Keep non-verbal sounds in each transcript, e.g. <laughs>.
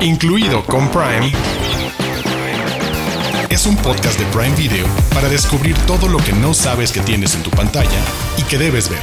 incluido con Prime, es un podcast de Prime Video para descubrir todo lo que no sabes que tienes en tu pantalla y que debes ver.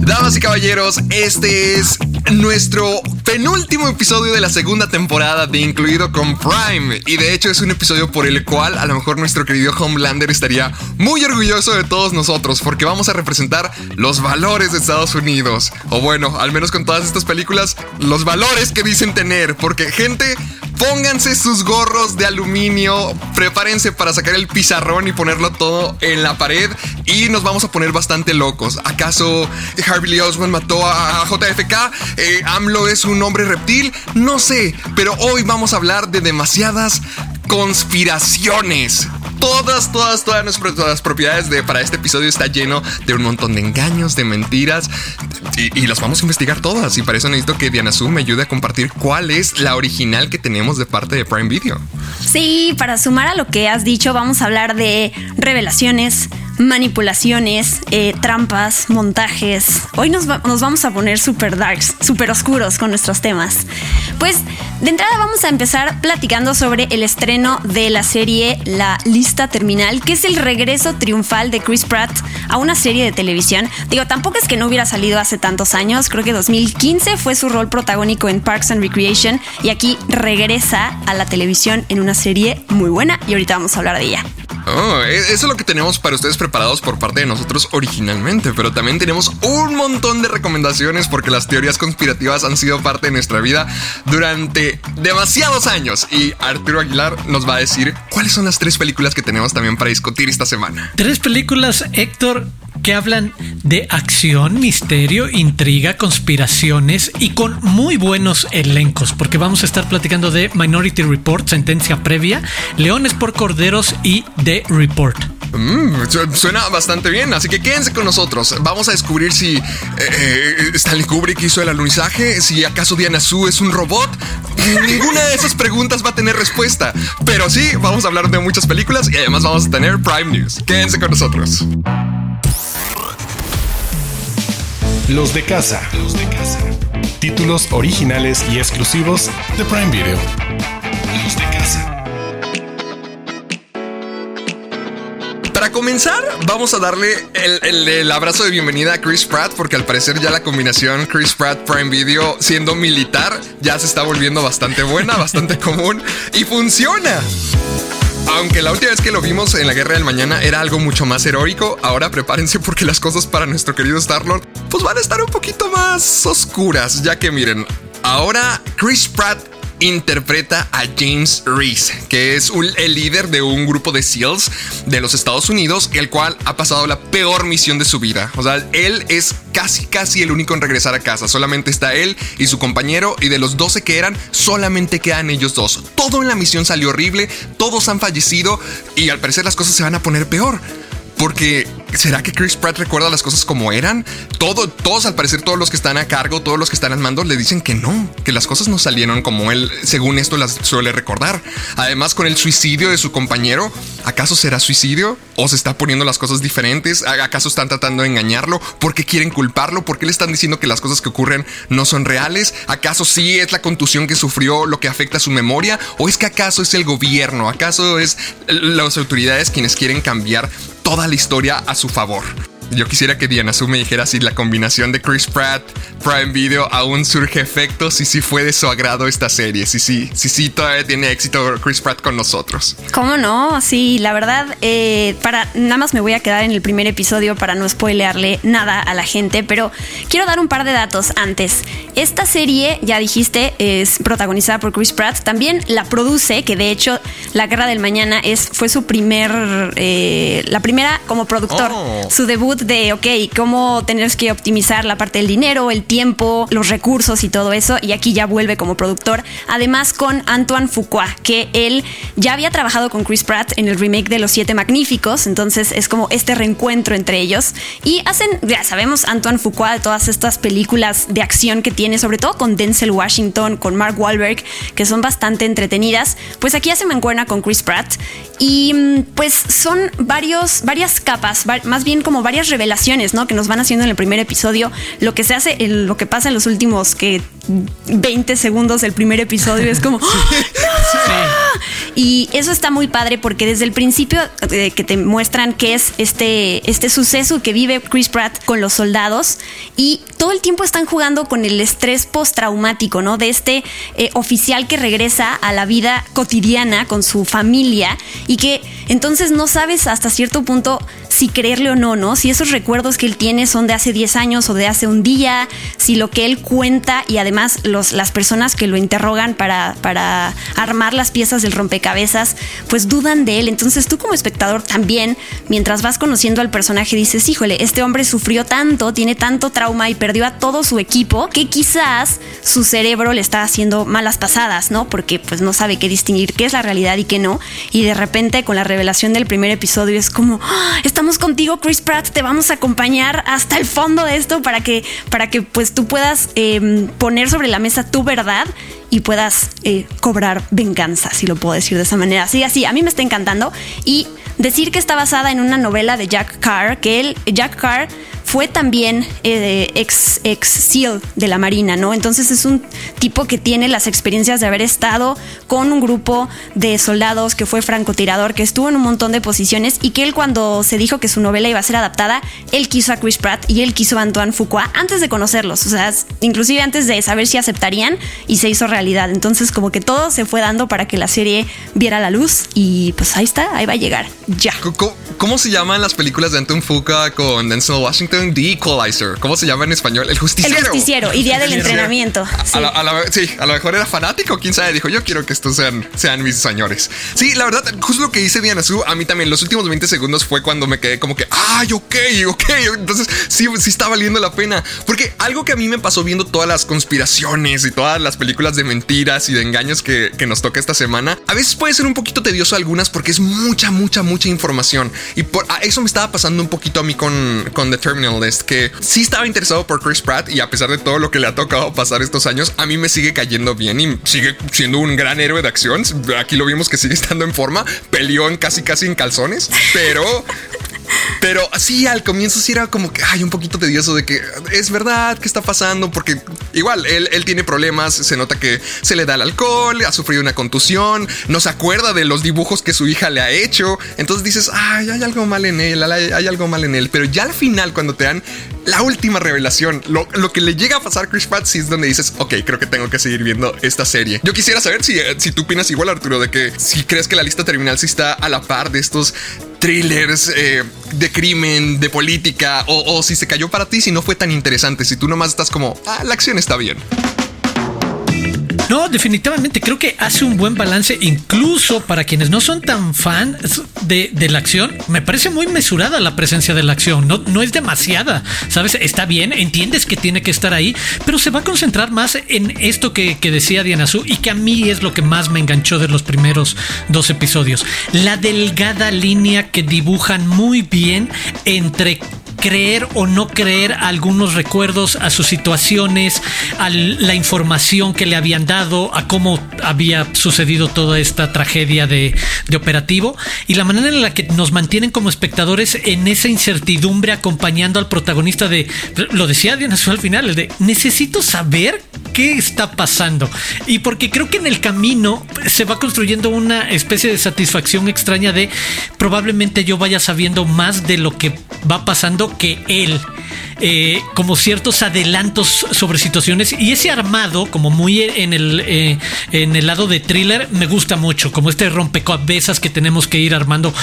Damas y caballeros, este es nuestro penúltimo episodio de la segunda temporada de Incluido con Prime. Y de hecho es un episodio por el cual a lo mejor nuestro querido Homelander estaría muy orgulloso de todos nosotros porque vamos a representar los valores de Estados Unidos. O bueno, al menos con todas estas películas, los valores que dicen tener. Porque gente, Pónganse sus gorros de aluminio, prepárense para sacar el pizarrón y ponerlo todo en la pared y nos vamos a poner bastante locos. ¿Acaso Harvey Lee Oswald mató a JFK? Eh, ¿AMLO es un hombre reptil? No sé, pero hoy vamos a hablar de demasiadas conspiraciones. Todas, todas, todas nuestras propiedades de, para este episodio está lleno de un montón de engaños, de mentiras y, las vamos a investigar todas. Y para eso necesito que Diana Su me ayude a compartir cuál es la original que tenemos de parte de Prime Video. Sí, para sumar a lo que has dicho, vamos a hablar de revelaciones, manipulaciones, eh, trampas, montajes. Hoy nos, nos vamos a poner super darks, super oscuros con nuestros temas. Pues de entrada vamos a empezar platicando sobre el estreno de la serie La Lista Terminal, que es el regreso triunfal de Chris Pratt a una serie de televisión. Digo, tampoco es que no hubiera salido hace tantos años, creo que 2015 fue su rol protagónico en Parks and Recreation y aquí regresa a la televisión en una serie muy buena y ahorita vamos a hablar de ella. Oh, e-, eso es lo que tenemos para ustedes preparados por parte de nosotros originalmente, pero también tenemos un montón de recomendaciones porque las teorías conspirativas han sido parte de nuestra vida durante demasiados años y Arturo Aguilar nos va a decir cuáles son las tres películas que tenemos también para discutir esta semana. Tres películas, Héctor, que hablan de acción, misterio, intriga, conspiraciones y con muy buenos elencos, porque vamos a estar platicando de Minority Report, sentencia previa, Leones por Corderos y The Report. Mm, suena bastante bien, así que quédense con nosotros. Vamos a descubrir si eh, eh, Stanley Kubrick hizo el alunizaje, si acaso Diana Su es un robot. <laughs> Ninguna de esas preguntas va a tener respuesta, pero sí, vamos a hablar de muchas películas y además vamos a tener Prime News. Quédense con nosotros. Los de casa. Los de casa. Títulos originales y exclusivos de Prime Video. Para comenzar, vamos a darle el, abrazo de bienvenida a Chris Pratt, porque al parecer ya la combinación Chris Pratt Prime Video siendo militar ya se está volviendo bastante buena, <laughs> bastante común y funciona. Aunque la última vez que lo vimos en la Guerra del Mañana era algo mucho más heroico, ahora prepárense porque las cosas para nuestro querido Star-Lord pues van a estar un poquito más oscuras, ya que miren, ahora Chris Pratt interpreta a James Reese, que es el líder de un grupo de SEALs de los Estados Unidos, el cual ha pasado la peor misión de su vida. O sea, él es casi, casi el único en regresar a casa. Solamente está él y su compañero, y de los 12 que eran, solamente quedan ellos dos. Todo en la misión salió horrible, todos han fallecido, y al parecer las cosas se van a poner peor. Porque ¿será que Chris Pratt recuerda las cosas como eran? Todo, todos, al parecer, todos los que están a cargo, todos los que están al mando, le dicen que no, que las cosas no salieron como él, según esto, las suele recordar. Además, con el suicidio de su compañero, ¿acaso será suicidio? ¿O se está poniendo las cosas diferentes? ¿Acaso están tratando de engañarlo? ¿Por qué quieren culparlo? ¿Por qué le están diciendo que las cosas que ocurren no son reales? ¿Acaso sí es la contusión que sufrió lo que afecta su memoria? ¿O es que acaso es el gobierno? ¿Acaso es las autoridades quienes quieren cambiar toda la historia a su favor. Yo quisiera que Diana Su me dijera si la combinación de Chris Pratt, Prime Video, aún surge efecto, si sí fue de su agrado esta serie, si sí, si sí todavía tiene éxito Chris Pratt con nosotros. ¿Cómo no? Sí, la verdad, eh, para nada más me voy a quedar en el primer episodio para no spoilearle nada a la gente, pero quiero dar un par de datos antes. Esta serie, ya dijiste, es protagonizada por Chris Pratt, también la produce, que de hecho La Guerra del Mañana es, fue su primer, eh, la primera como productor, oh. su debut de, ok, cómo tenemos que optimizar la parte del dinero, el tiempo, los recursos y todo eso. Y aquí ya vuelve como productor. Además con Antoine Fuqua, que él ya había trabajado con Chris Pratt en el remake de Los Siete Magníficos. Entonces es como este reencuentro entre ellos. Y hacen, ya sabemos, Antoine Fuqua todas estas películas de acción que tiene, sobre todo con Denzel Washington, con Mark Wahlberg, que son bastante entretenidas. Pues aquí hace mancuerna con Chris Pratt. Y mm, pues son varios, varias capas, más bien como varias pequeñas revelaciones, ¿no? Que nos van haciendo en el primer episodio. Lo que se hace, lo que pasa en los últimos que 20 segundos del primer episodio es como. <laughs> Y eso está muy padre porque desde el principio eh, que te muestran qué es este, este suceso que vive Chris Pratt con los soldados y todo el tiempo están jugando con el estrés postraumático, ¿no? De este eh, oficial que regresa a la vida cotidiana con su familia y que entonces no sabes hasta cierto punto si creerle o no, ¿no? Si esos recuerdos que él tiene son de hace 10 años o de hace un día, si lo que él cuenta y además los, las personas que lo interrogan para, para armar las piezas del rompecabezas, pues dudan de él. Entonces tú como espectador también, mientras vas conociendo al personaje, dices, híjole, este hombre sufrió tanto, tiene tanto trauma y perdió a todo su equipo, que quizás su cerebro le está haciendo malas pasadas, ¿no? Porque pues no sabe qué distinguir qué es la realidad y qué no. Y de repente con la revelación del primer episodio es como, ¡Ah! estamos contigo, Chris Pratt, te vamos a acompañar hasta el fondo de esto para que, para que pues tú puedas em, poner sobre la mesa tu verdad y puedas eh, cobrar venganza, si lo puedo decir de esa manera. Así, así, a mí me está encantando. Y decir que está basada en una novela de Jack Carr, que él, Jack Carr, fue también eh, ex, ex SEAL de la Marina, ¿no? Entonces es un tipo que tiene las experiencias de haber estado con un grupo de soldados que fue francotirador, que estuvo en un montón de posiciones y que él cuando se dijo que su novela iba a ser adaptada, él quiso a Chris Pratt y él quiso a Antoine Fuqua antes de conocerlos, o sea, inclusive antes de saber si aceptarían y se hizo realidad. Entonces como que todo se fue dando para que la serie viera la luz y pues ahí está, ahí va a llegar, ya. ¿Cómo, cómo se llaman las películas de Antoine Fuqua con Denzel Washington? The Equalizer. ¿Cómo se llama en español? El justiciero. El justiciero y día del entrenamiento. Sí. A, lo mejor era fanático, quién sabe. Dijo, yo quiero que estos sean, sean mis señores. Sí, la verdad, justo lo que dice Diana Su, a mí también los últimos 20 segundos fue cuando me quedé como que, ay, ok, ok. Entonces, sí, sí está valiendo la pena. Porque algo que a mí me pasó viendo todas las conspiraciones y todas las películas de mentiras y de engaños que, que nos toca esta semana, a veces puede ser un poquito tedioso algunas porque es mucha, mucha, mucha información. Y por eso me estaba pasando un poquito a mí con, con The Terminal que sí estaba interesado por Chris Pratt y a pesar de todo lo que le ha tocado pasar estos años, a mí me sigue cayendo bien y sigue siendo un gran héroe de acción. Aquí lo vimos que sigue estando en forma, peleó en casi casi en calzones, pero pero así al comienzo sí era como que hay un poquito tedioso de que es verdad que está pasando, porque igual él, él, tiene problemas, se nota que se le da el alcohol, ha sufrido una contusión, no se acuerda de los dibujos que su hija le ha hecho. Entonces dices, ay, hay algo mal en él, hay, algo mal en él. Pero ya al final, cuando te dan la última revelación, lo, lo, que le llega a pasar a Chris Pratt, sí es donde dices, ok, creo que tengo que seguir viendo esta serie. Yo quisiera saber si, si tú opinas igual, Arturo, de que si crees que la lista terminal sí está a la par de estos thrillers eh, de crimen, de política, o, o si se cayó para ti, si no fue tan interesante, si tú nomás estás como, ah, la acción está bien. No, definitivamente creo que hace un buen balance, incluso para quienes no son tan fans de, la acción. Me parece muy mesurada la presencia de la acción, no, no es demasiada, ¿sabes? Está bien, entiendes que tiene que estar ahí, pero se va a concentrar más en esto que, que decía Diana Su y que a mí es lo que más me enganchó de los primeros dos episodios. La delgada línea que dibujan muy bien entre creer o no creer algunos recuerdos a sus situaciones, a la información que le habían dado, a cómo había sucedido toda esta tragedia de, operativo y la manera en la que nos mantienen como espectadores en esa incertidumbre acompañando al protagonista de, lo decía Diana al final, el de necesito saber qué está pasando. Y porque creo que en el camino se va construyendo una especie de satisfacción extraña de probablemente yo vaya sabiendo más de lo que va pasando que él. Eh, como ciertos adelantos sobre situaciones y ese armado como muy en el eh, en el lado de thriller me gusta mucho como este rompecabezas que tenemos que ir armando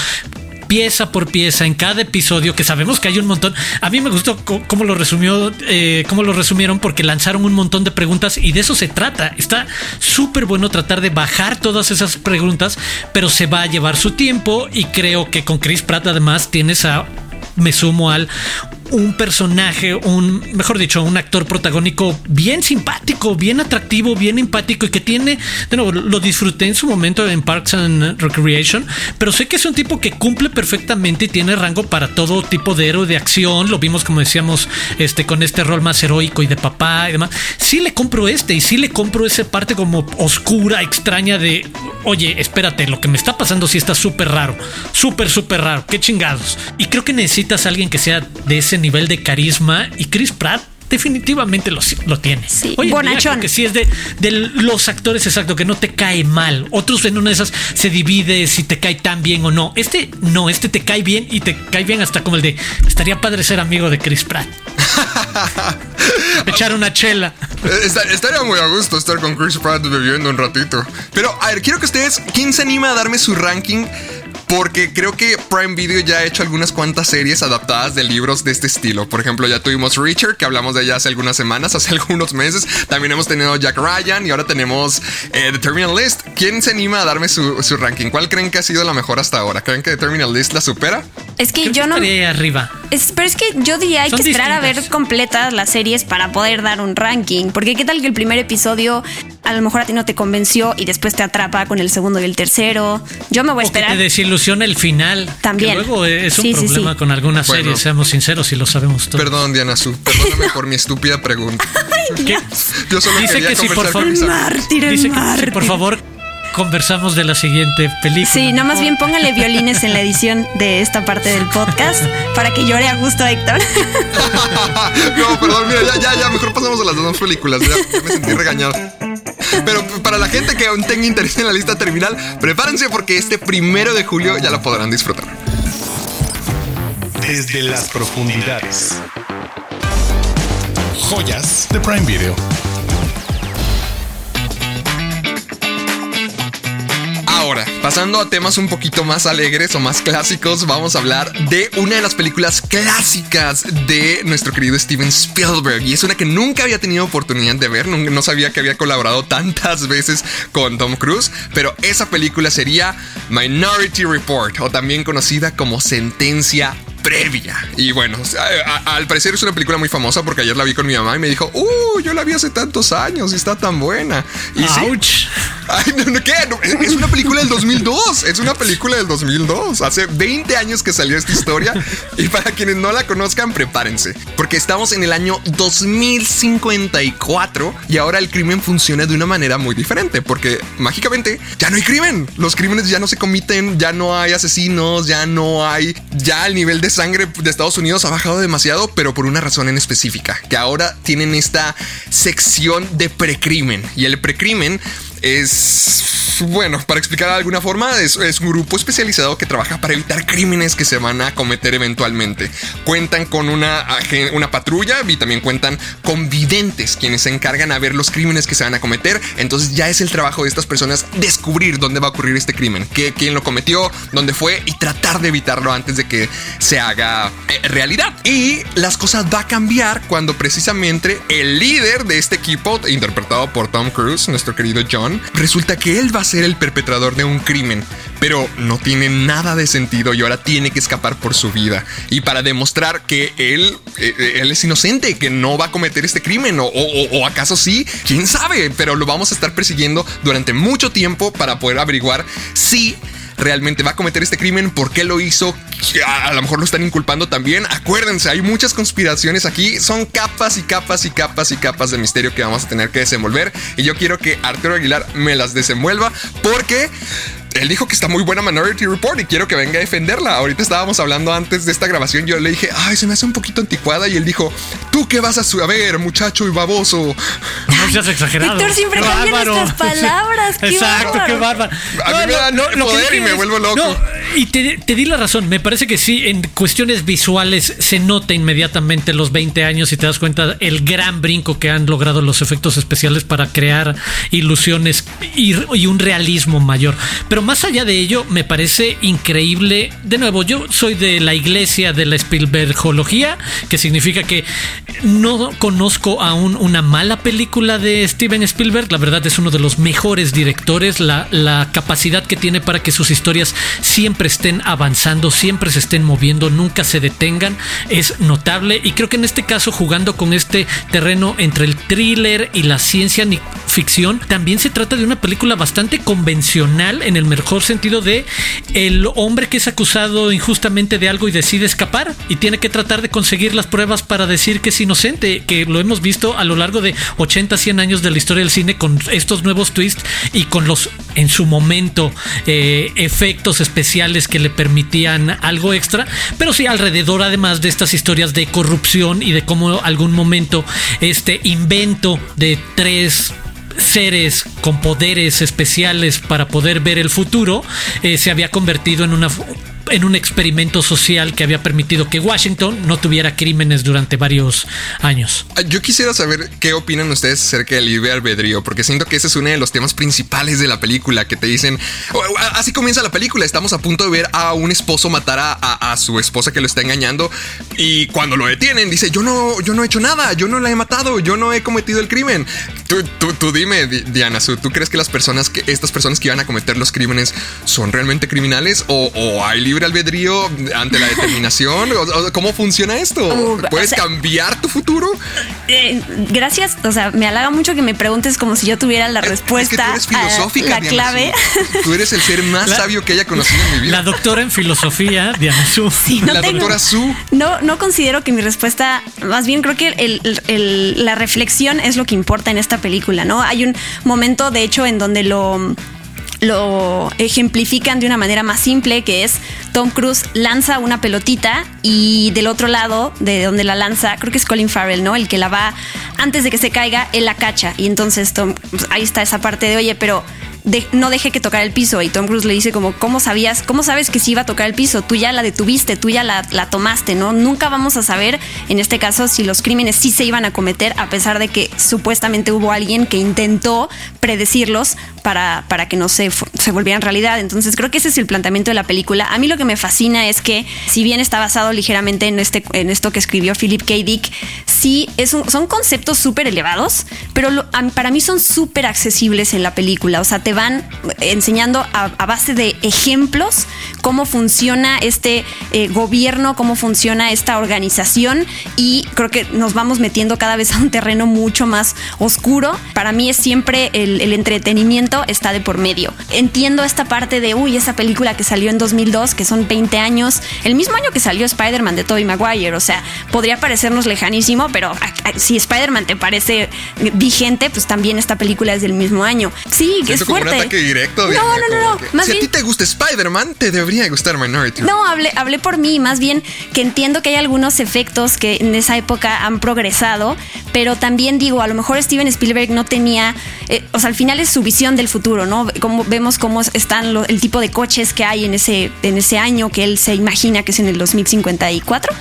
pieza por pieza en cada episodio, que sabemos que hay un montón. A mí me gustó cómo lo resumió, eh, cómo lo resumieron, porque lanzaron un montón de preguntas y de eso se trata. Está súper bueno tratar de bajar todas esas preguntas, pero se va a llevar su tiempo y creo que con Chris Pratt además tienes a me sumo al un personaje, un, mejor dicho, un actor protagónico bien simpático, bien atractivo, bien empático y que tiene, de nuevo, lo disfruté en su momento en Parks and Recreation, pero sé que es un tipo que cumple perfectamente y tiene rango para todo tipo de héroe de acción. Lo vimos, como decíamos, este, con este rol más heroico y de papá y demás. Sí le compro este y sí le compro esa parte como oscura, extraña de, oye, espérate, lo que me está pasando sí está súper raro, súper, súper raro, qué chingados. Y creo que necesitas a alguien que sea de ese nivel de carisma y Chris Pratt definitivamente lo, lo tiene. Sí, creo que sí es de, de los actores, exacto, que no te cae mal. Otros en una de esas se divide si te cae tan bien o no. Este no, este te cae bien y te cae bien hasta como el de estaría padre ser amigo de Chris Pratt. <laughs> Echar una chela. Eh, estaría muy a gusto estar con Chris Pratt bebiendo un ratito. Pero, a ver, quiero que ustedes, ¿quién se anima a darme su ranking? Porque creo que Prime Video ya ha hecho algunas cuantas series adaptadas de libros de este estilo. Por ejemplo, ya tuvimos Richard, que hablamos de ella hace algunas semanas, hace <laughs> algunos meses. También hemos tenido Jack Ryan y ahora tenemos eh, The Terminal List. ¿Quién se anima a darme su, su ranking? ¿Cuál creen que ha sido la mejor hasta ahora? ¿Creen que The Terminal List la supera? Es que Creo yo que no. estaría arriba. Es- pero es que yo diría hay Son que esperar a ver completas las series para poder dar un ranking. Porque qué tal que el primer episodio a lo mejor a ti no te convenció y después te atrapa con el segundo y el tercero. Yo me voy a O que esperar. te desilusiona el final. También. Que luego es un Sí, sí, problema sí. con algunas Bueno. series, seamos sinceros y lo sabemos todos. Perdón, Diana Su. Perdóname <laughs> por mi estúpida pregunta. <laughs> ¿Qué? Yo solo Dice quería que sí, por favor. Mártir, Dice que sí, mártir. por favor conversamos de la siguiente película. Sí, nada más bien póngale violines en la edición de esta parte del podcast para que llore a gusto Héctor. <laughs> no, perdón, mira, ya, ya, ya, mejor pasamos a las dos películas. Ya, ya me sentí regañado. Pero para la gente que aún tenga interés en la lista terminal, prepárense porque este primero de julio ya la podrán disfrutar. Desde las profundidades. Joyas de Prime Video. Ahora, pasando a temas un poquito más alegres o más clásicos, vamos a hablar de una de las películas clásicas de nuestro querido Steven Spielberg. Y es una que nunca había tenido oportunidad de ver, no sabía que había colaborado tantas veces con Tom Cruise, pero esa película sería Minority Report, o también conocida como Sentencia previa. Y bueno, a- a- al parecer es una película muy famosa porque ayer la vi con mi mamá y me dijo, uh, yo la vi hace tantos años y está tan buena. Y sí. Ay, no, no, ¿qué? No, es una película del 2002. Es una película del 2002. Hace 20 años que salió esta historia. Y para quienes no la conozcan, prepárense. Porque estamos en el año 2054 y ahora el crimen funciona de una manera muy diferente. Porque mágicamente ya no hay crimen. Los crímenes ya no se comiten, ya no hay asesinos, ya no hay. Ya el nivel de sangre de Estados Unidos ha bajado demasiado, pero por una razón en específica. Que ahora tienen esta sección de precrimen. Y el precrimen es, bueno, para explicar de alguna forma, es, es un grupo especializado que trabaja para evitar crímenes que se van a cometer eventualmente. Cuentan con una, una patrulla y también cuentan con videntes, quienes se encargan a ver los crímenes que se van a cometer. Entonces ya es el trabajo de estas personas descubrir dónde va a ocurrir este crimen, qué, quién lo cometió, dónde fue y tratar de evitarlo antes de que se haga eh, realidad. Y las cosas va a cambiar cuando precisamente el líder de este equipo, interpretado por Tom Cruise, nuestro querido John, resulta que él va a ser el perpetrador de un crimen, pero no tiene nada de sentido y ahora tiene que escapar por su vida. Y para demostrar que él, eh, él es inocente, que no va a cometer este crimen, o, o- o acaso sí, quién sabe, pero lo vamos a estar persiguiendo durante mucho tiempo para poder averiguar si realmente va a cometer este crimen, por qué lo hizo, a lo mejor lo están inculpando también. Acuérdense, hay muchas conspiraciones aquí, son capas y capas y capas y capas de misterio que vamos a tener que desenvolver y yo quiero que Arturo Aguilar me las desenvuelva porque... Él dijo que está muy buena Minority Report y quiero que venga a defenderla. Ahorita estábamos hablando antes de esta grabación. Yo le dije, ay, se me hace un poquito anticuada. Y él dijo, ¿tú qué vas a saber, muchacho y baboso? No seas exagerado. Víctor siempre Qué cambia bárbaro. nuestras palabras, qué Exacto, bárbaro. qué bárbaro. A mí me da poder y me vuelvo loco. No, y te, te di la razón. Me parece que sí, en cuestiones visuales se nota inmediatamente los 20 años y te das cuenta el gran brinco que han logrado los efectos especiales para crear ilusiones y, y un realismo mayor. Pero más allá de ello, me parece increíble. De nuevo, yo soy de la iglesia de la Spielbergología, que significa que no conozco aún una mala película de Steven Spielberg. La verdad es uno de los mejores directores. La, la capacidad que tiene para que sus historias siempre estén avanzando, siempre se estén moviendo, nunca se detengan, es notable. Y creo que en este caso, jugando con este terreno entre el thriller y la ciencia ficción, también se trata de una película bastante convencional en el mejor sentido de el hombre que es acusado injustamente de algo y decide escapar y tiene que tratar de conseguir las pruebas para decir que es inocente, que lo hemos visto a lo largo de 80, 100 años de la historia del cine con estos nuevos twists y con los en su momento eh, efectos especiales que le permitían algo extra, pero sí alrededor además de estas historias de corrupción y de cómo algún momento este invento de tres seres con poderes especiales para poder ver el futuro eh, se había convertido en una en un experimento social que había permitido que Washington no tuviera crímenes durante varios años. Ah, yo quisiera saber qué opinan ustedes acerca del libre albedrío, porque siento que ese es uno de los temas principales de la película, que te dicen, así comienza la película, estamos a punto de ver a un esposo matar a, su esposa que lo está engañando y cuando lo detienen dice, yo no, yo no he hecho nada, yo no la he matado, yo no he cometido el crimen. Tú, tú, dime, Diana, ¿tú crees que las personas, que estas personas que iban a cometer los crímenes son realmente criminales o, o hay libre albedrío ante la determinación? ¿Cómo funciona esto? Uh, ¿Puedes cambiar tu futuro? Eh, gracias. O sea, me halaga mucho que me preguntes como si yo tuviera la respuesta. tú eres filosófica, la clave. Tú eres el ser más sabio que haya conocido en mi vida. La doctora en filosofía, Diana Su. la doctora Su. No, no considero que mi respuesta, más bien creo que la reflexión es lo que importa en esta película, ¿no? Hay un momento, de hecho, en donde lo lo ejemplifican de una manera más simple, que es Tom Cruise lanza una pelotita y del otro lado, de donde la lanza, creo que es Colin Farrell, ¿no? El que la va, antes de que se caiga, él la cacha. Y entonces Tom, pues, ahí está esa parte de, oye, pero no deje que tocar el piso. Y Tom Cruise le dice como, ¿cómo sabías? ¿Cómo sabes que sí iba a tocar el piso? Tú ya la detuviste, tú ya la, la, tomaste, ¿no? Nunca vamos a saber, en este caso, si los crímenes sí se iban a cometer, a pesar de que supuestamente hubo alguien que intentó predecirlos para, para que no se, se volvieran realidad. Entonces creo que ese es el planteamiento de la película. A mí lo que me fascina es que, si bien está basado ligeramente en, este, en esto que escribió Philip K. Dick, sí es son conceptos súper elevados, pero para mí son súper accesibles en la película. O sea, te van enseñando a, base de ejemplos cómo funciona este eh, gobierno, cómo funciona esta organización y creo que nos vamos metiendo cada vez a un terreno mucho más oscuro. Para mí es siempre el, entretenimiento está de por medio. Entiendo esta parte de, uy, esa película que salió en 2002, que son 20 años, el mismo año que salió Spider-Man de Tobey Maguire, o sea, podría parecernos lejanísimo, pero si Spider-Man te parece vigente, pues también esta película es del mismo año. Sí, que es fuerte ataque directo. no, no, no, no. si a ti te gusta Spider-Man, te debería gustar Minority. No, hablé, hablé por mí. Más bien que entiendo que hay algunos efectos que en esa época han progresado, pero también digo, a lo mejor Steven Spielberg no tenía, eh, o sea, al final es su visión del futuro, ¿no? Como vemos cómo están el tipo de coches que hay en ese, en ese año que él se imagina que es en el 2054.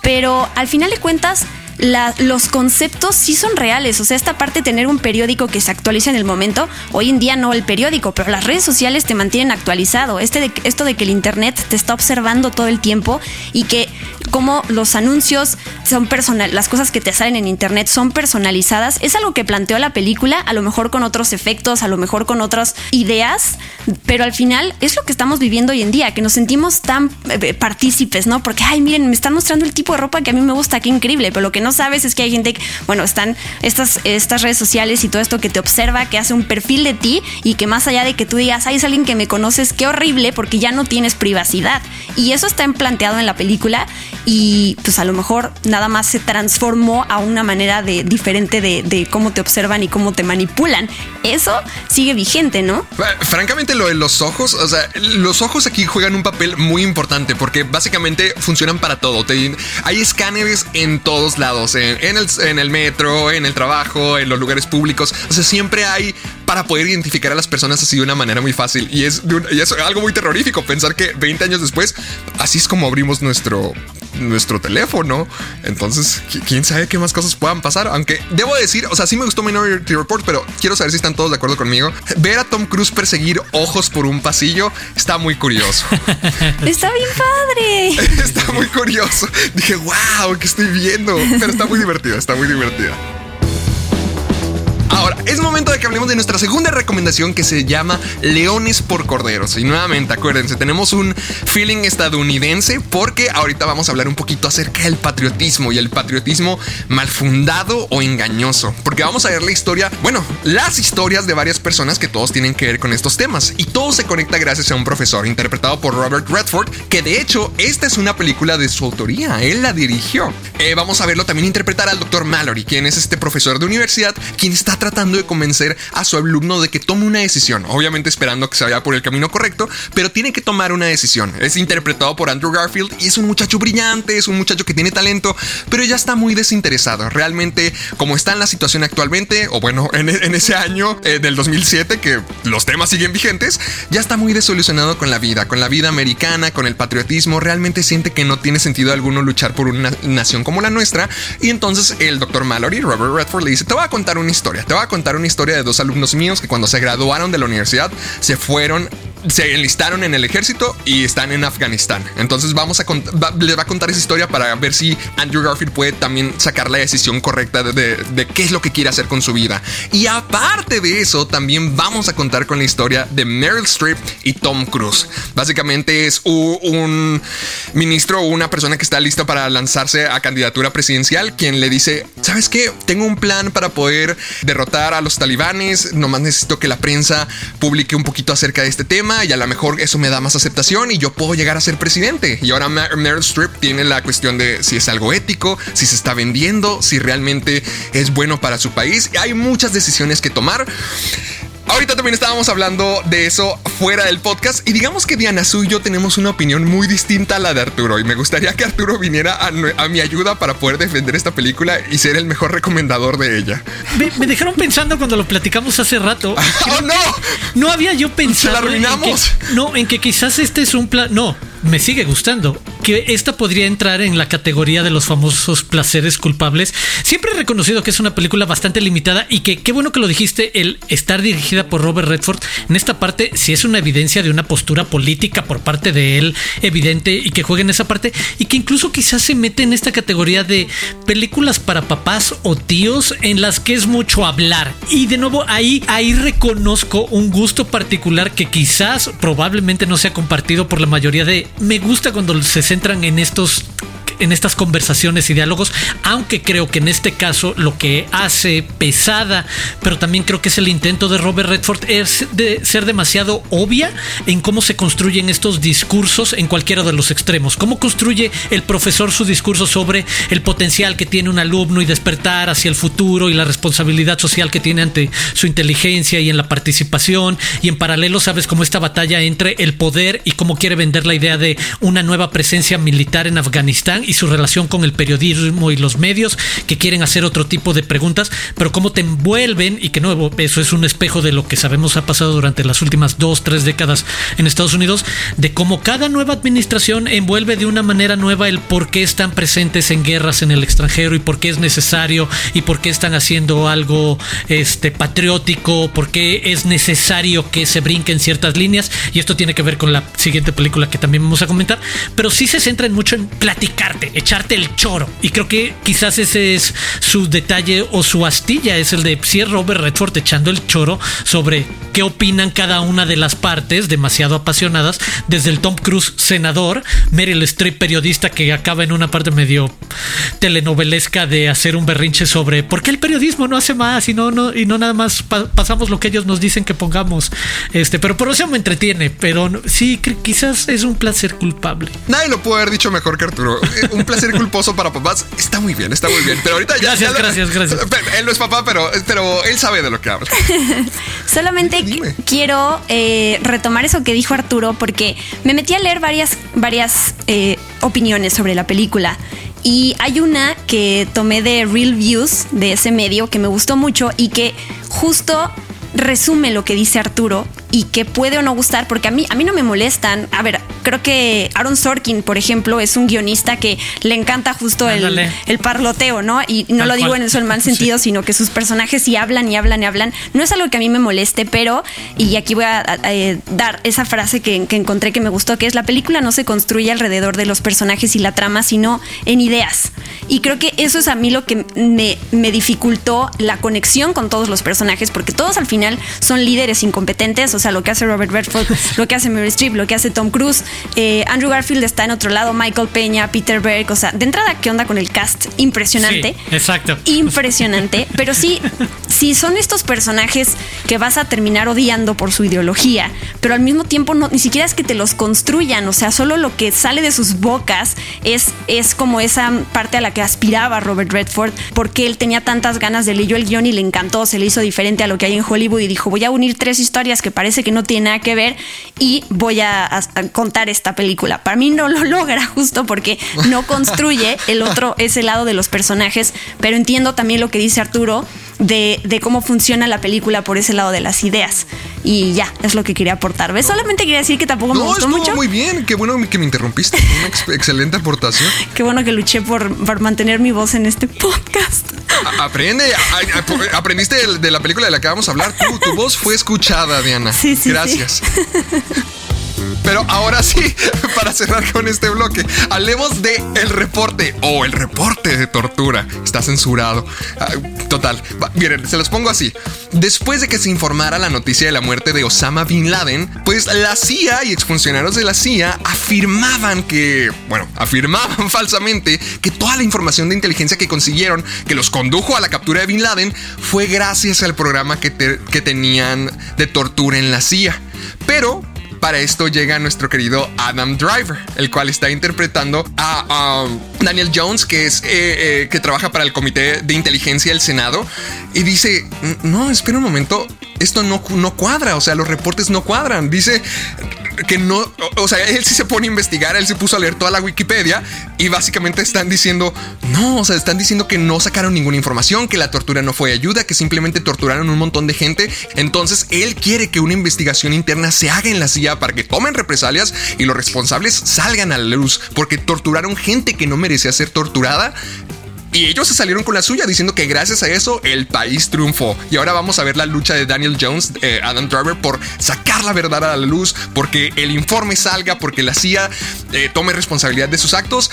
Pero al final de cuentas, los conceptos sí son reales. O sea, esta parte de tener un periódico que se actualiza en el momento, hoy en día no el periódico, pero las redes sociales te mantienen actualizado. Este de, esto de que el Internet te está observando todo el tiempo y que como los anuncios son personal, las cosas que te salen en Internet son personalizadas, es algo que planteó la película, a lo mejor con otros efectos, a lo mejor con otras ideas, pero al final es lo que estamos viviendo hoy en día, que nos sentimos tan eh, partícipes, ¿no? Porque, ay, miren, me están mostrando el tipo de ropa que a mí me gusta, qué increíble, pero lo que no sabes es que hay gente, bueno, están estas, estas redes sociales y todo esto que te observa, que hace un perfil de ti y que más allá de que tú digas, ay, es alguien que me conoces, qué horrible, porque ya no tienes privacidad. Y eso está planteado en la película y pues a lo mejor nada más se transformó a una manera de, diferente de, de cómo te observan y cómo te manipulan. Eso sigue vigente, ¿no? Francamente, lo de los ojos, o sea, los ojos aquí juegan un papel muy importante porque básicamente funcionan para todo. hay escáneres en todos lados en, el, metro, en el trabajo, en los lugares públicos. O sea, siempre hay para poder identificar a las personas así de una manera muy fácil. Y es, y es algo muy terrorífico pensar que 20 años después, así es como abrimos nuestro, nuestro teléfono. Entonces, quién sabe qué más cosas puedan pasar. Aunque debo decir, o sea, sí me gustó Minority Report, pero quiero saber si están todos de acuerdo conmigo. Ver a Tom Cruise perseguir ojos por un pasillo está muy curioso. <laughs> está bien padre. <laughs> está muy curioso. Dije, wow, ¿qué estoy viendo? Pero está muy divertida, está muy divertida. Es momento de que hablemos de nuestra segunda recomendación que se llama Leones por Corderos. Y nuevamente, acuérdense, tenemos un feeling estadounidense porque ahorita vamos a hablar un poquito acerca del patriotismo y el patriotismo mal fundado o engañoso. Porque vamos a ver la historia, bueno, las historias de varias personas que todos tienen que ver con estos temas. Y todo se conecta gracias a un profesor interpretado por Robert Redford, que de hecho esta es una película de su autoría. Él la dirigió. Eh, vamos a verlo también interpretar al doctor Mallory, quien es este profesor de universidad, quien está tratando de convencer a su alumno de que tome una decisión. Obviamente esperando que se vaya por el camino correcto, pero tiene que tomar una decisión. Es interpretado por Andrew Garfield y es un muchacho brillante, es un muchacho que tiene talento, pero ya está muy desinteresado. Realmente, como está en la situación actualmente, o bueno, en, ese año eh, del 2007, que los temas siguen vigentes, ya está muy desolucionado con la vida, con la vida americana, con el patriotismo. Realmente siente que no tiene sentido alguno luchar por una nación como la nuestra. Y entonces el doctor Mallory, Robert Redford, le dice: Te voy a contar una historia. Te voy a contar una historia de dos alumnos míos que cuando se graduaron de la universidad se fueron se enlistaron en el ejército y están en Afganistán. Entonces vamos a les va a contar esa historia para ver si Andrew Garfield puede también sacar la decisión correcta de, qué es lo que quiere hacer con su vida. Y aparte de eso, también vamos a contar con la historia de Meryl Streep y Tom Cruise. Básicamente es un, ministro o una persona que está lista para lanzarse a candidatura presidencial quien le dice, ¿sabes qué? Tengo un plan para poder derrotar a los talibanes, nomás necesito que la prensa publique un poquito acerca de este tema y a lo mejor eso me da más aceptación y yo puedo llegar a ser presidente. Y ahora Meryl Streep tiene la cuestión de si es algo ético, si se está vendiendo, si realmente es bueno para su país. Hay muchas decisiones que tomar. Ahorita también estábamos hablando de eso fuera del podcast y digamos que Diana Su y yo tenemos una opinión muy distinta a la de Arturo y me gustaría que Arturo viniera a, mi ayuda para poder defender esta película y ser el mejor recomendador de ella. Me, dejaron pensando cuando lo platicamos hace rato. <laughs> ¡Oh, no! No había yo pensado. la arruinamos. no, en que quizás este es un plan. No, me sigue gustando. Que esta podría entrar en la categoría de los famosos placeres culpables. Siempre he reconocido que es una película bastante limitada y que qué bueno que lo dijiste, el estar por Robert Redford. En esta parte sí es una evidencia de una postura política por parte de él, evidente, y que juegue en esa parte, y que incluso quizás se mete en esta categoría de películas para papás o tíos en las que es mucho hablar. Y de nuevo ahí, ahí reconozco un gusto particular que quizás probablemente no sea compartido por la mayoría de me gusta cuando se centran en estos en estas conversaciones y diálogos, aunque creo que en este caso lo que hace pesada, pero también creo que es el intento de Robert Redford es de ser demasiado obvia en cómo se construyen estos discursos en cualquiera de los extremos. Cómo construye el profesor su discurso sobre el potencial que tiene un alumno y despertar hacia el futuro y la responsabilidad social que tiene ante su inteligencia y en la participación y en paralelo sabes cómo esta batalla entre el poder y cómo quiere vender la idea de una nueva presencia militar en Afganistán y su relación con el periodismo y los medios que quieren hacer otro tipo de preguntas, pero cómo te envuelven y que no, eso es un espejo de lo que sabemos ha pasado durante las últimas dos, tres décadas en Estados Unidos, de cómo cada nueva administración envuelve de una manera nueva el por qué están presentes en guerras en el extranjero y por qué es necesario y por qué están haciendo algo este, patriótico, por qué es necesario que se brinquen ciertas líneas y esto tiene que ver con la siguiente película que también vamos a comentar, pero sí se centra mucho en platicar echarte el choro. Y creo que quizás ese es su detalle o su astilla, es el de si es Robert Redford echando el choro sobre qué opinan cada una de las partes, demasiado apasionadas, desde el Tom Cruise senador, Meryl Streep periodista que acaba en una parte medio telenovelesca de hacer un berrinche sobre por qué el periodismo no hace más y no, no, y no nada más pasamos lo que ellos nos dicen que pongamos. Este, pero por eso me entretiene, pero sí, quizás es un placer culpable. Nadie lo puede haber dicho mejor que Arturo. un placer culposo para papás. Está muy bien, está muy bien. Pero ahorita ya. Gracias, gracias, gracias. Él no es papá, pero, pero él sabe de lo que habla. <laughs> Solamente quiero eh, retomar eso que dijo Arturo, porque me metí a leer varias, varias eh, opiniones sobre la película. Y hay una que tomé de Real Views, de ese medio, que me gustó mucho y que justo resume lo que dice Arturo y que puede o no gustar, porque a mí, a mí no me molestan. A ver, Creo que Aaron Sorkin, por ejemplo, es un guionista que le encanta justo el, el, parloteo, ¿no? Y no lo digo en eso el mal <laughs> sentido, sino que sus personajes sí hablan y hablan y hablan. No es algo que a mí me moleste, pero, y aquí voy a, eh, dar esa frase que, que encontré que me gustó, que es la película no se construye alrededor de los personajes y la trama, sino en ideas. Y creo que eso es a mí lo que me, me dificultó la conexión con todos los personajes, porque todos al final son líderes incompetentes, o sea, lo que hace Robert Redford, <laughs> lo que hace Mary Streep, lo que hace Tom Cruise, eh, Andrew Garfield está en otro lado, Michael Peña, Peter Berg, o sea, de entrada, ¿qué onda con el cast? Impresionante. exacto. Impresionante, <laughs> pero sí, sí son estos personajes que vas a terminar odiando por su ideología, pero al mismo tiempo no, ni siquiera es que te los construyan, o sea, solo lo que sale de sus bocas es, es como esa parte a la que aspiraba Robert Redford, porque él tenía tantas ganas de leer el guion y le encantó, se le hizo diferente a lo que hay en Hollywood y dijo, voy a unir tres historias que que no tienen nada que ver y voy a, contar esta película. Para mí no lo <laughs> logra justo porque no construye el otro, ese lado de los personajes, pero entiendo también lo que dice Arturo de, de, cómo funciona la película por ese lado de las ideas. Y ya, es lo que quería aportar. ¿Ves? Solamente quería decir que tampoco me gustó mucho. muy bien, qué bueno que me interrumpiste. Una excelente aportación. <laughs> qué bueno que luché por, por, mantener mi voz en este podcast. aprende, aprendiste de, la película de la que vamos a hablar. Tu, tu voz fue escuchada, Diana. Sí, sí. Gracias. <laughs> Pero ahora sí, <laughs> para cerrar con este bloque, hablemos de el reporte o el reporte de tortura. Está censurado. Ah, total. Miren, se los pongo así. Después de que se informara la noticia de la muerte de Osama Bin Laden, pues la CIA y exfuncionarios de la CIA afirmaban que, bueno, afirmaban <laughs> falsamente que toda la información de inteligencia que consiguieron, que los condujo a la captura de Bin Laden, fue gracias al programa que, que tenían de tortura en la CIA. Pero para esto llega nuestro querido Adam Driver, el cual está interpretando a Daniel Jones, que es eh, eh, que trabaja para el Comité de Inteligencia del Senado, y dice: No, espera un momento, esto no, no cuadra, o sea, los reportes no cuadran. Dice que no, o sea, él sí se pone a investigar, él se puso a leer toda la Wikipedia y básicamente están diciendo, no, o sea, están diciendo que no sacaron ninguna información, que la tortura no fue ayuda, que simplemente torturaron un montón de gente. Entonces, él quiere que una investigación interna se haga en la CIA para que tomen represalias y los responsables salgan a la luz, porque torturaron gente que no merecía ser torturada y ellos se salieron con la suya diciendo que gracias a eso el país triunfó. Y ahora vamos a ver la lucha de Daniel Jones, eh, Adam Driver, por sacar la verdad a la luz, porque el informe salga, porque la CIA eh, tome responsabilidad de sus actos.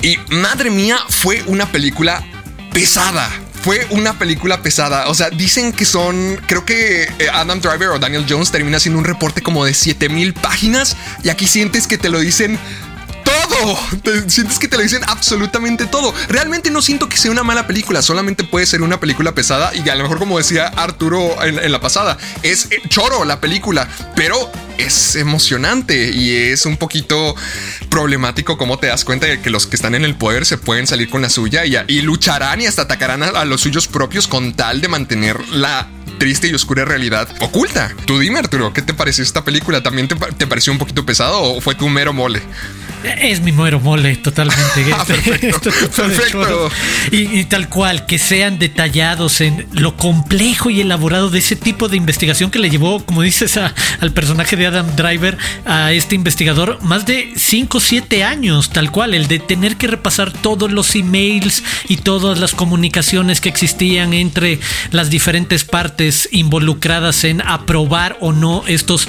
Y madre mía, fue una película pesada fue una película pesada. O sea, dicen que son, creo que eh, Adam Driver o Daniel Jones termina haciendo un reporte como de 7000 páginas y aquí sientes que te lo dicen sientes que te lo dicen absolutamente todo. Realmente no siento que sea una mala película, solamente puede ser una película pesada y a lo mejor como decía Arturo en, la pasada, es eh, choro la película, pero es emocionante y es un poquito problemático como te das cuenta de que los que están en el poder se pueden salir con la suya y, lucharán y hasta atacarán a, los suyos propios con tal de mantener la triste y oscura realidad oculta. Tú dime, Arturo, ¿qué te pareció esta película? ¿También te pareció un poquito pesado o fue tu mero mole? Es mi muero mole, totalmente. <laughs> Ah, perfecto. Y, tal cual, que sean detallados en lo complejo y elaborado de ese tipo de investigación que le llevó, como dices, al personaje de Adam Driver, a este investigador, más de 5 o 7 años, tal cual, el de tener que repasar todos los emails y todas las comunicaciones que existían entre las diferentes partes involucradas en aprobar o no estos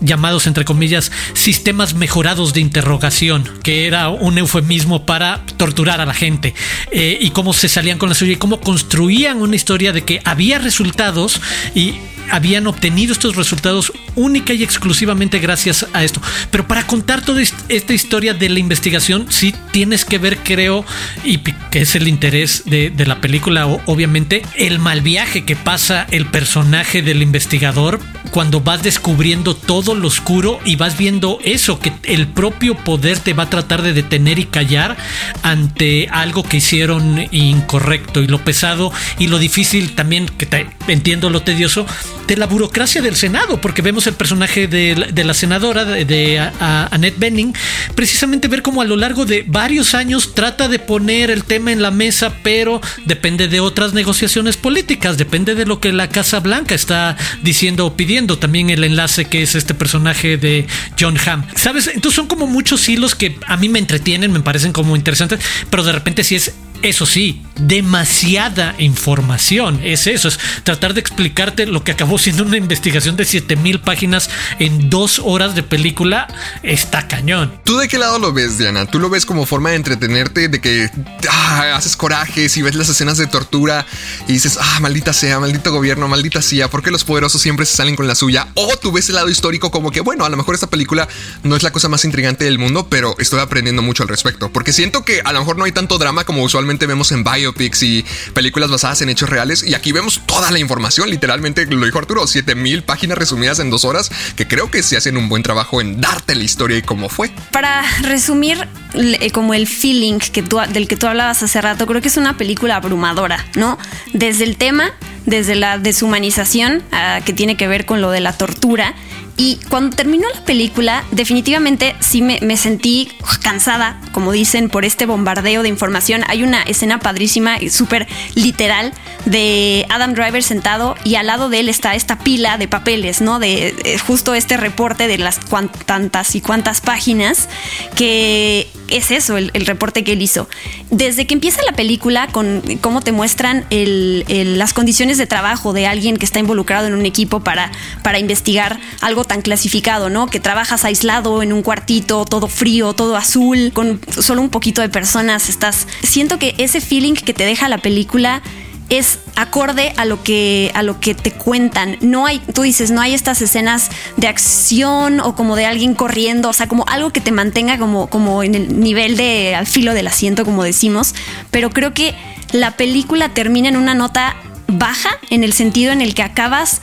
llamados, entre comillas, sistemas mejorados de interrogación que era un eufemismo para torturar a la gente, eh, y cómo se salían con la suya y cómo construían una historia de que había resultados y habían obtenido estos resultados única y exclusivamente gracias a esto. Pero para contar toda esta historia de la investigación, sí tienes que ver, creo, y que es el interés de, la película, obviamente, el mal viaje que pasa el personaje del investigador cuando vas descubriendo todo lo oscuro y vas viendo eso, que el propio poder te va a tratar de detener y callar ante algo que hicieron incorrecto y lo pesado y lo difícil también, que te, entiendo lo tedioso, de la burocracia del Senado, porque vemos el personaje de, la senadora, de, Annette Benning, precisamente ver cómo a lo largo de varios años trata de poner el tema en la mesa, pero depende de otras negociaciones políticas, depende de lo que la Casa Blanca está diciendo o pidiendo. También el enlace que es este personaje de John Hamm. ¿Sabes? Entonces son como muchos hilos que a mí me entretienen, me parecen como interesantes, pero de repente sí es eso sí, demasiada información. Es eso, es tratar de explicarte lo que acabó siendo una investigación de 7000 páginas en dos horas de película. Está cañón. ¿Tú de qué lado lo ves, Diana? ¿Tú lo ves como forma de entretenerte, de que ah, haces corajes y ves las escenas de tortura y dices, ah, maldita sea, maldito gobierno, maldita sea, ¿por qué los poderosos siempre se salen con la suya? O tú ves el lado histórico como que, bueno, a lo mejor esta película no es la cosa más intrigante del mundo, pero estoy aprendiendo mucho al respecto. Porque siento que a lo mejor no hay tanto drama como usualmente vemos en biopics y películas basadas en hechos reales. Y aquí vemos toda la información, literalmente lo dijo Arturo, 7000 páginas resumidas en dos horas, que creo que se hacen un buen trabajo en darte la historia y cómo fue. Para resumir, eh, como el feeling que del que tú hablabas hace rato, creo que es una película abrumadora, ¿no? Desde el tema, desde la deshumanización, ah, que tiene que ver con lo de la tortura y cuando terminó la película, definitivamente sí me, sentí cansada, como dicen, por este bombardeo de información. Hay una escena padrísima y súper literal de Adam Driver sentado y al lado de él está esta pila de papeles, ¿no? De, justo este reporte de las tantas y cuantas páginas que es eso, el, reporte que él hizo. Desde que empieza la película con cómo te muestran las condiciones de trabajo de alguien que está involucrado en un equipo para, para investigar algo tan clasificado, ¿no? Que trabajas aislado en un cuartito, todo frío, todo azul, con solo un poquito de personas. Estás. Siento que ese feeling que te deja la película es acorde a lo que a lo que te cuentan. No hay, tú dices, no hay estas escenas de acción o como de alguien corriendo, o sea, como algo que te mantenga como, como en el nivel de al filo del asiento, como decimos. Pero creo que la película termina en una nota baja, en el sentido en el que acabas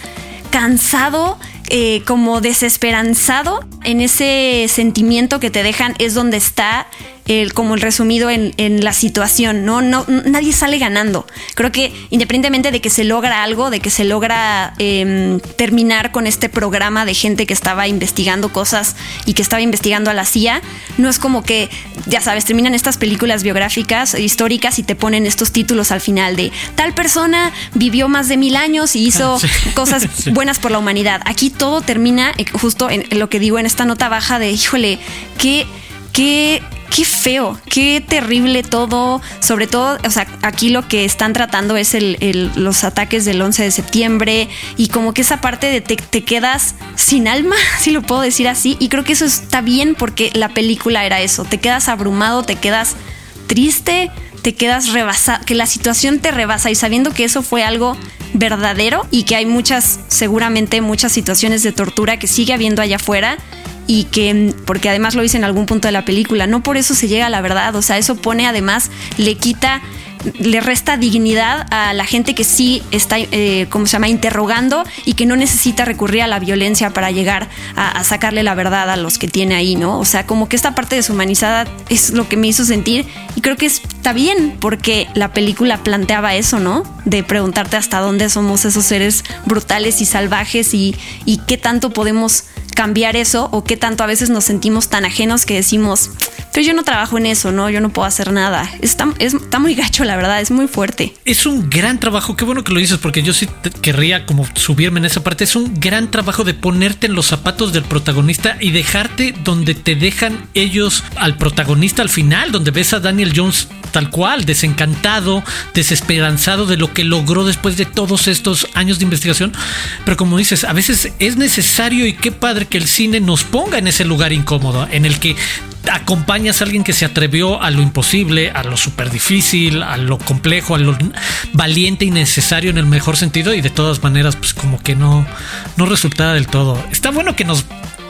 cansado eh, como desesperanzado en ese sentimiento que te dejan es donde está el, como el resumido en, la situación, ¿no? ¿no? Nadie sale ganando. Creo que independientemente de que se logra algo, de que se logra em, terminar con este programa de gente que estaba investigando cosas y que estaba investigando a la CIA, no es como que, ya sabes, terminan estas películas biográficas, históricas y te ponen estos títulos al final de tal persona vivió más de mil años y hizo ah, <laughs> cosas buenas por la humanidad. Aquí todo termina eh, justo en, lo que digo en esta nota baja de, híjole, qué, qué qué feo, qué terrible todo. Sobre todo, o sea, aquí lo que están tratando es el, los ataques del 11 de septiembre y como que esa parte de te, te, quedas sin alma, <laughs> si lo puedo decir así. Y creo que eso está bien porque la película era eso. Te quedas abrumado, te quedas triste, te quedas rebasado, que la situación te rebasa y sabiendo que eso fue algo verdadero y que hay muchas, seguramente muchas situaciones de tortura que sigue habiendo allá afuera y que, porque además lo dice en algún punto de la película, no por eso se llega a la verdad, o sea, eso pone además, le quita le resta dignidad a la gente que sí está, eh, como se llama?, interrogando y que no necesita recurrir a la violencia para llegar a, sacarle la verdad a los que tiene ahí, ¿no? O sea, como que esta parte deshumanizada es lo que me hizo sentir y creo que está bien porque la película planteaba eso, ¿no? De preguntarte hasta dónde somos esos seres brutales y salvajes y, y qué tanto podemos cambiar eso o qué tanto a veces nos sentimos tan ajenos que decimos, pero yo no trabajo en eso, ¿no? Yo no puedo hacer nada. Está, está muy gacho, la verdad, es muy fuerte. Es un gran trabajo, qué bueno que lo dices, porque yo sí querría como subirme en esa parte. Es un gran trabajo de ponerte en los zapatos del protagonista y dejarte donde te dejan ellos al protagonista al final, donde ves a Daniel Jones tal cual, desencantado, desesperanzado de lo que logró después de todos estos años de investigación. Pero como dices, a veces es necesario y qué padre que el cine nos ponga en ese lugar incómodo, en el que acompañas a alguien que se atrevió a lo imposible, a lo súper difícil, a lo complejo, a lo valiente y necesario en el mejor sentido y de todas maneras pues como que no, no resultaba del todo. Está bueno que nos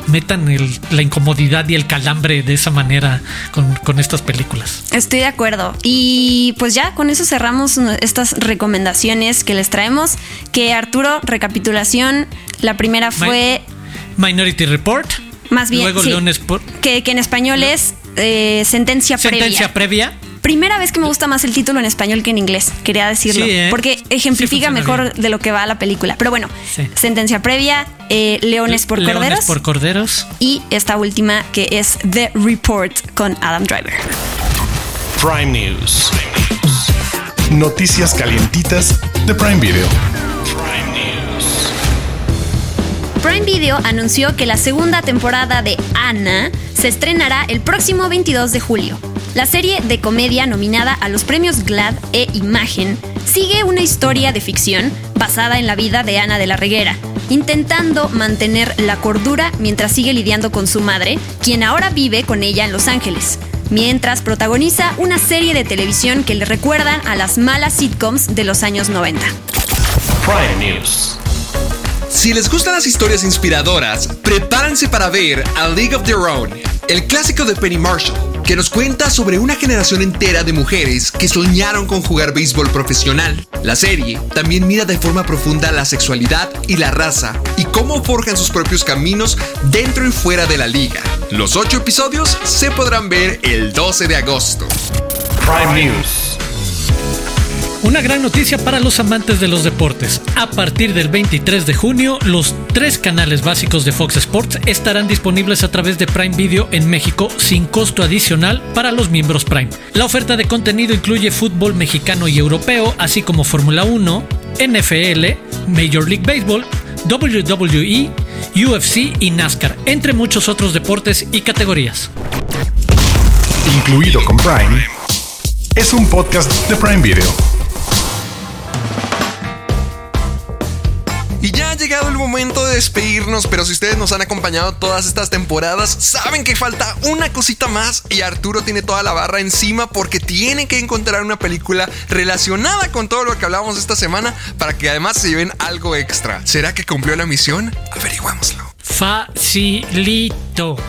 metan la incomodidad y el calambre de esa manera con, estas películas. Estoy de acuerdo. Y pues ya con eso cerramos estas recomendaciones que les traemos. Que Arturo, recapitulación, la primera fue... Minority Report. Más bien, que, que, en español es eh, sentencia, sentencia previa. primera vez que me gusta más el título en español que en inglés, quería decirlo. Sí, ¿eh? Porque ejemplifica Sí funciona mejor bien. de lo que va la película. Pero bueno, Sí. sentencia previa, eh, Leones por Leones Corderos. por corderos. y esta última que es The Report con Adam Driver. Prime News. Noticias calientitas de Prime Video. Prime Video anunció que la segunda temporada de Anna se estrenará el próximo 22 de julio. La serie de comedia nominada a los premios GLAD e Imagen sigue una historia de ficción basada en la vida de Ana de la Reguera, intentando mantener la cordura mientras sigue lidiando con su madre, quien ahora vive con ella en Los Ángeles, mientras protagoniza una serie de televisión que le recuerdan a las malas sitcoms de los años 90. Prime News. Si les gustan las historias inspiradoras, prepárense para ver A League of Their Own, el clásico de Penny Marshall, que nos cuenta sobre una generación entera de mujeres que soñaron con jugar béisbol profesional. La serie también mira de forma profunda la sexualidad y la raza y cómo forjan sus propios caminos dentro y fuera de la liga. Los ocho episodios se podrán ver el 12 de agosto. Prime News. Una gran noticia para los amantes de los deportes. A partir del 23 de junio, los tres canales básicos de Fox Sports estarán disponibles a través de Prime Video en México sin costo adicional para los miembros Prime. La oferta de contenido incluye fútbol mexicano y europeo, así como Fórmula 1, NFL, Major League Baseball, WWE, UFC y NASCAR, entre muchos otros deportes y categorías. Incluido con Prime. Es un podcast de Prime Video. Y ya ha llegado el momento de despedirnos, pero si ustedes nos han acompañado todas estas temporadas, saben que falta una cosita más y Arturo tiene toda la barra encima porque tiene que encontrar una película relacionada con todo lo que hablábamos esta semana para que además se lleven algo extra. ¿Será que cumplió la misión? Averiguámoslo. Facilito. <laughs>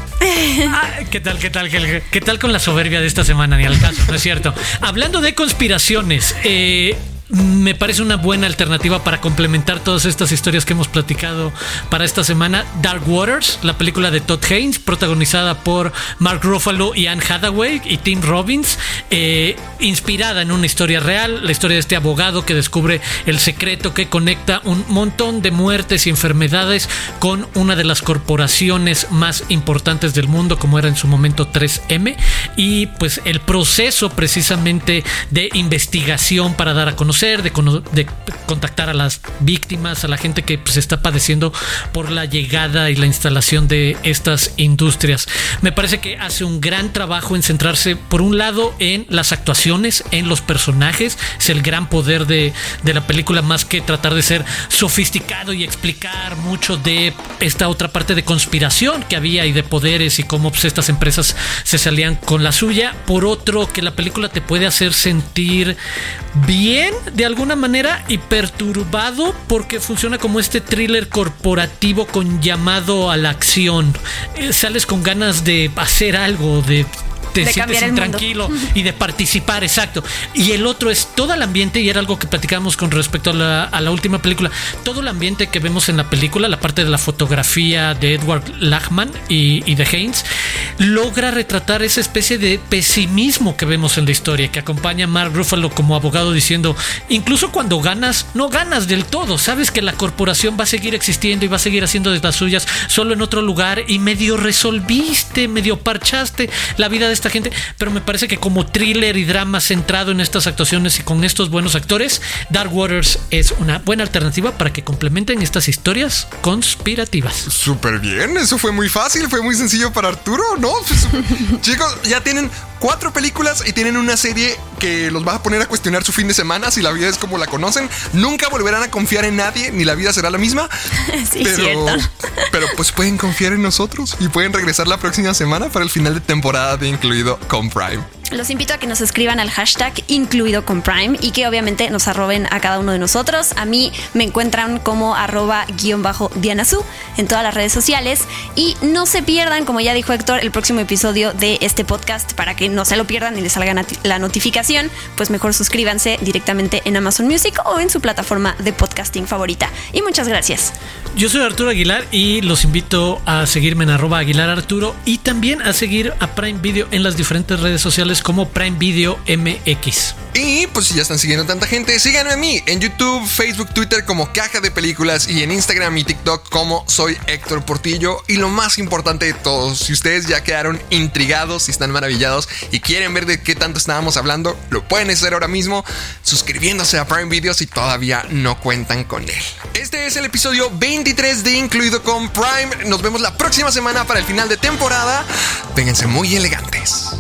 Ah, ¿Qué tal, qué tal, qué, qué tal con la soberbia de esta semana? Ni al caso, ¿no es cierto? Hablando de conspiraciones, eh, me parece una buena alternativa para complementar todas estas historias que hemos platicado para esta semana. Dark Waters, la película de Todd Haynes, protagonizada por Mark Ruffalo y Anne Hathaway y Tim Robbins, eh, inspirada en una historia real, la historia de este abogado que descubre el secreto que conecta un montón de muertes y enfermedades con una de las corporaciones más importantes del mundo, como era en su momento 3M, y pues el proceso precisamente de investigación para dar a conocer, de, de contactar a las víctimas, a la gente que pues, está padeciendo por la llegada y la instalación de estas industrias. Me parece que hace un gran trabajo en centrarse, por un lado, en las actuaciones, en los personajes, es el gran poder de, de la película, más que tratar de ser sofisticado y explicar mucho de esta otra parte de conspiración que había y de poderes y cómo pues, estas empresas se salían con la suya. Por otro, que la película te puede hacer sentir bien de alguna manera y perturbado porque funciona como este thriller corporativo con llamado a la acción. Eh, sales con ganas de hacer algo, de te De sientes intranquilo <laughs> y de participar, exacto. Y el otro es todo el ambiente, y era algo que platicamos con respecto a la, a la última película, todo el ambiente que vemos en la película, la parte de la fotografía de Edward Lachman y, y de Haynes, logra retratar esa especie de pesimismo que vemos en la historia, que acompaña a Mark Ruffalo como abogado diciendo, incluso cuando ganas, no ganas del todo, sabes que la corporación va a seguir existiendo y va a seguir haciendo de las suyas solo en otro lugar y medio resolviste, medio parchaste la vida de esta gente, pero me parece que como thriller y drama centrado en estas actuaciones y con estos buenos actores, Dark Waters es una buena alternativa para que complementen estas historias conspirativas. Súper bien, eso fue muy fácil, fue muy sencillo para Arturo, ¿no? <laughs> Pues, chicos, ya tienen cuatro películas y tienen una serie que los va a poner a cuestionar su fin de semana si la vida es como la conocen. Nunca volverán a confiar en nadie, ni la vida será la misma. <laughs> Sí, pero, cierto. <laughs> pero pues pueden confiar en nosotros y pueden regresar la próxima semana para el final de temporada de Incluido con Prime. Los invito a que nos escriban al hashtag incluido con Prime y que obviamente nos arroben a cada uno de nosotros. A mí me encuentran como arroba guion bajo Dianazú en todas las redes sociales. Y no se pierdan, como ya dijo Héctor, el próximo episodio de este podcast para que no se lo pierdan y les salga la notificación. Pues mejor suscríbanse directamente en Amazon Music o en su plataforma de podcasting favorita. Y muchas gracias. Yo soy Arturo Aguilar y los invito a seguirme en arroba Aguilar Arturo y también a seguir a Prime Video en las diferentes redes sociales como Prime Video MX. Y pues si ya están siguiendo tanta gente, síganme a mí en YouTube, Facebook, Twitter como Caja de Películas y en Instagram y TikTok como soy Héctor Portillo. Y lo más importante de todo, si ustedes ya quedaron intrigados y están maravillados y quieren ver de qué tanto estábamos hablando, lo pueden hacer ahora mismo suscribiéndose a Prime Video si todavía no cuentan con él. Este es el episodio 23 de Incluido con Prime. Nos vemos la próxima semana para el final de temporada. Vénganse muy elegantes.